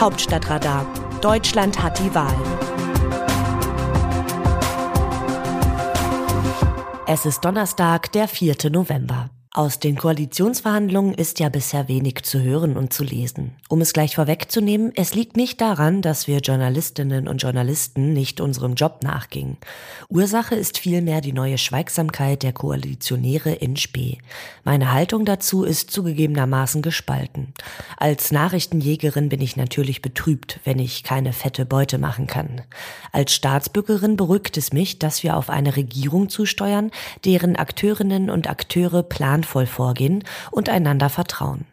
Hauptstadtradar. Deutschland hat die Wahl. Es ist Donnerstag, der 4. November. Aus den Koalitionsverhandlungen ist ja bisher wenig zu hören und zu lesen. Um es gleich vorwegzunehmen, es liegt nicht daran, dass wir Journalistinnen und Journalisten nicht unserem Job nachgingen. Ursache ist vielmehr die neue Schweigsamkeit der Koalitionäre in Spee. Meine Haltung dazu ist zugegebenermaßen gespalten. Als Nachrichtenjägerin bin ich natürlich betrübt, wenn ich keine fette Beute machen kann. Als Staatsbürgerin beruhigt es mich, dass wir auf eine Regierung zusteuern, deren Akteurinnen und Akteure planen planvoll vorgehen und einander vertrauen.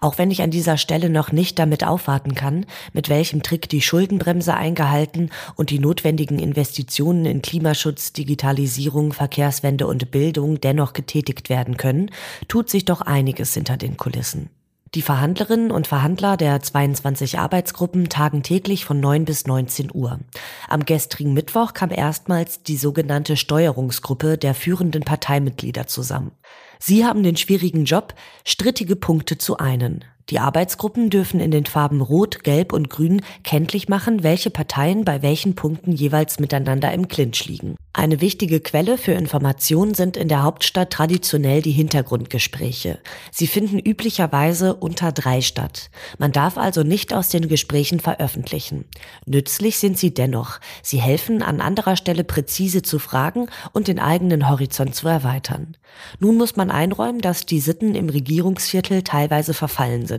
Auch wenn ich an dieser Stelle noch nicht damit aufwarten kann, mit welchem Trick die Schuldenbremse eingehalten und die notwendigen Investitionen in Klimaschutz, Digitalisierung, Verkehrswende und Bildung dennoch getätigt werden können, tut sich doch einiges hinter den Kulissen. Die Verhandlerinnen und Verhandler der 22 Arbeitsgruppen tagen täglich von 9 bis 19 Uhr. Am gestrigen Mittwoch kam erstmals die sogenannte Steuerungsgruppe der führenden Parteimitglieder zusammen. Sie haben den schwierigen Job, strittige Punkte zu einen. Die Arbeitsgruppen dürfen in den Farben Rot, Gelb und Grün kenntlich machen, welche Parteien bei welchen Punkten jeweils miteinander im Clinch liegen. Eine wichtige Quelle für Informationen sind in der Hauptstadt traditionell die Hintergrundgespräche. Sie finden üblicherweise unter drei statt. Man darf also nicht aus den Gesprächen veröffentlichen. Nützlich sind sie dennoch. Sie helfen, an anderer Stelle präzise zu fragen und den eigenen Horizont zu erweitern. Nun muss man einräumen, dass die Sitten im Regierungsviertel teilweise verfallen sind.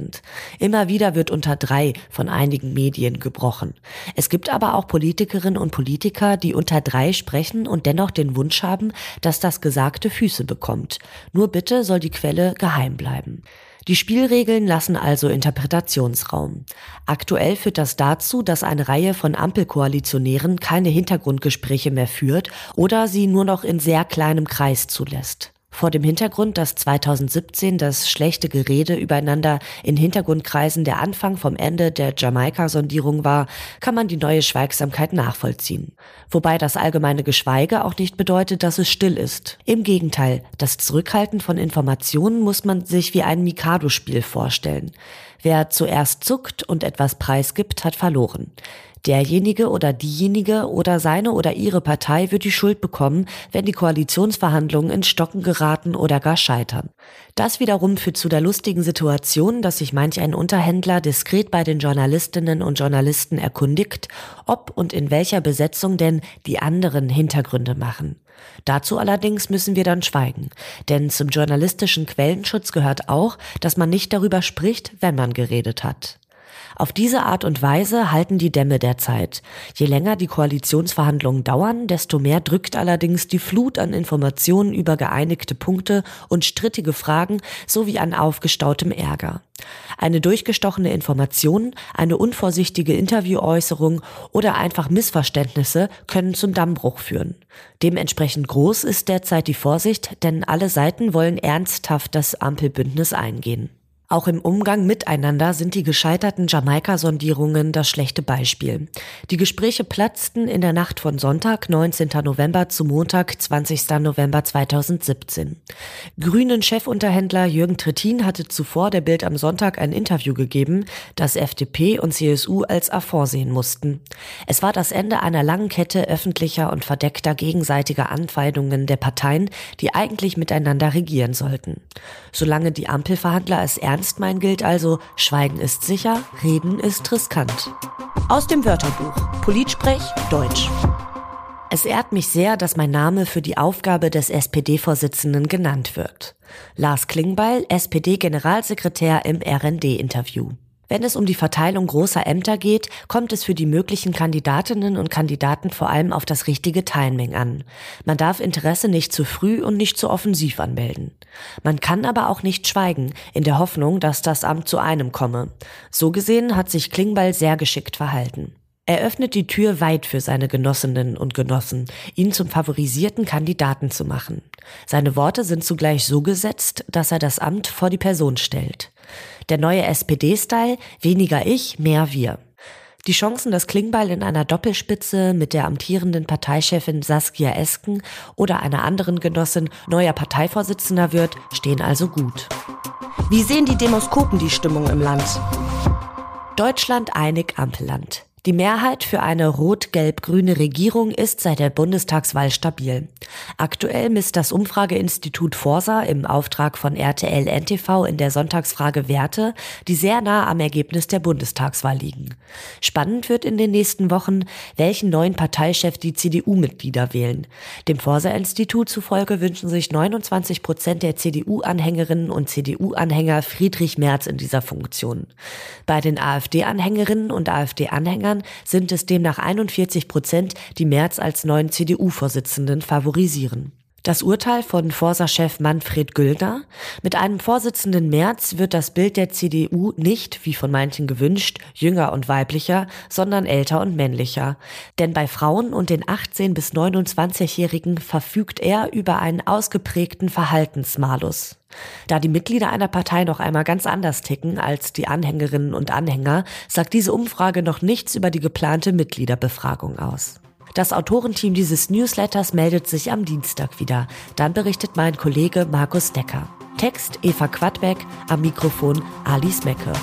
Immer wieder wird unter drei von einigen Medien gebrochen. Es gibt aber auch Politikerinnen und Politiker, die unter drei sprechen und dennoch den Wunsch haben, dass das Gesagte Füße bekommt. Nur bitte soll die Quelle geheim bleiben. Die Spielregeln lassen also Interpretationsraum. Aktuell führt das dazu, dass eine Reihe von Ampelkoalitionären keine Hintergrundgespräche mehr führt oder sie nur noch in sehr kleinem Kreis zulässt. Vor dem Hintergrund, dass 2017 das schlechte Gerede übereinander in Hintergrundkreisen der Anfang vom Ende der Jamaika-Sondierung war, kann man die neue Schweigsamkeit nachvollziehen. Wobei das allgemeine Geschweige auch nicht bedeutet, dass es still ist. Im Gegenteil, das Zurückhalten von Informationen muss man sich wie ein Mikado-Spiel vorstellen. Wer zuerst zuckt und etwas preisgibt, hat verloren. Derjenige oder diejenige oder seine oder ihre Partei wird die Schuld bekommen, wenn die Koalitionsverhandlungen in Stocken geraten oder gar scheitern. Das wiederum führt zu der lustigen Situation, dass sich manch ein Unterhändler diskret bei den Journalistinnen und Journalisten erkundigt, ob und in welcher Besetzung denn die anderen Hintergründe machen. Dazu allerdings müssen wir dann schweigen, denn zum journalistischen Quellenschutz gehört auch, dass man nicht darüber spricht, wenn man geredet hat. Auf diese Art und Weise halten die Dämme der Zeit. Je länger die Koalitionsverhandlungen dauern, desto mehr drückt allerdings die Flut an Informationen über geeinigte Punkte und strittige Fragen sowie an aufgestautem Ärger. Eine durchgestochene Information, eine unvorsichtige Interviewäußerung oder einfach Missverständnisse können zum Dammbruch führen. Dementsprechend groß ist derzeit die Vorsicht, denn alle Seiten wollen ernsthaft das Ampelbündnis eingehen. Auch im Umgang miteinander sind die gescheiterten Jamaika-Sondierungen das schlechte Beispiel. Die Gespräche platzten in der Nacht von Sonntag, 19. November zu Montag, 20. November 2017. Grünen Chefunterhändler Jürgen Trittin hatte zuvor der Bild am Sonntag ein Interview gegeben, das FDP und CSU als Affront sehen mussten. Es war das Ende einer langen Kette öffentlicher und verdeckter gegenseitiger Anfeindungen der Parteien, die eigentlich miteinander regieren sollten. Solange die Ampelverhandler es ernst meinen, gilt also, Schweigen ist sicher, Reden ist riskant. Aus dem Wörterbuch Politsprech Deutsch. Es ehrt mich sehr, dass mein Name für die Aufgabe des SPD-Vorsitzenden genannt wird. Lars Klingbeil, SPD-Generalsekretär im RND-Interview. Wenn es um die Verteilung großer Ämter geht, kommt es für die möglichen Kandidatinnen und Kandidaten vor allem auf das richtige Timing an. Man darf Interesse nicht zu früh und nicht zu offensiv anmelden. Man kann aber auch nicht schweigen, in der Hoffnung, dass das Amt zu einem komme. So gesehen hat sich Klingbeil sehr geschickt verhalten. Er öffnet die Tür weit für seine Genossinnen und Genossen, ihn zum favorisierten Kandidaten zu machen. Seine Worte sind zugleich so gesetzt, dass er das Amt vor die Person stellt. Der neue SPD-Style, weniger ich, mehr wir. Die Chancen, dass Klingbeil in einer Doppelspitze mit der amtierenden Parteichefin Saskia Esken oder einer anderen Genossin neuer Parteivorsitzender wird, stehen also gut. Wie sehen die Demoskopen die Stimmung im Land? Deutschland einig Ampelland. Die Mehrheit für eine rot-gelb-grüne Regierung ist seit der Bundestagswahl stabil. Aktuell misst das Umfrageinstitut Forsa im Auftrag von RTL NTV in der Sonntagsfrage Werte, die sehr nah am Ergebnis der Bundestagswahl liegen. Spannend wird in den nächsten Wochen, welchen neuen Parteichef die CDU-Mitglieder wählen. Dem Forsa-Institut zufolge wünschen sich 29 Prozent der CDU-Anhängerinnen und CDU-Anhänger Friedrich Merz in dieser Funktion. Bei den AfD-Anhängerinnen und AfD-Anhängern Jahren sind es demnach 41 Prozent, die Merz als neuen CDU-Vorsitzenden favorisieren. Das Urteil von Forsa-Chef Manfred Güldner. Mit einem Vorsitzenden März wird das Bild der CDU nicht, wie von manchen gewünscht, jünger und weiblicher, sondern älter und männlicher. Denn bei Frauen und den 18- bis 29-Jährigen verfügt er über einen ausgeprägten Verhaltensmalus. Da die Mitglieder einer Partei noch einmal ganz anders ticken als die Anhängerinnen und Anhänger, sagt diese Umfrage noch nichts über die geplante Mitgliederbefragung aus. Das Autorenteam dieses Newsletters meldet sich am Dienstag wieder. Dann berichtet mein Kollege Markus Decker. Text Eva Quadbeck, am Mikrofon Alice Mecke.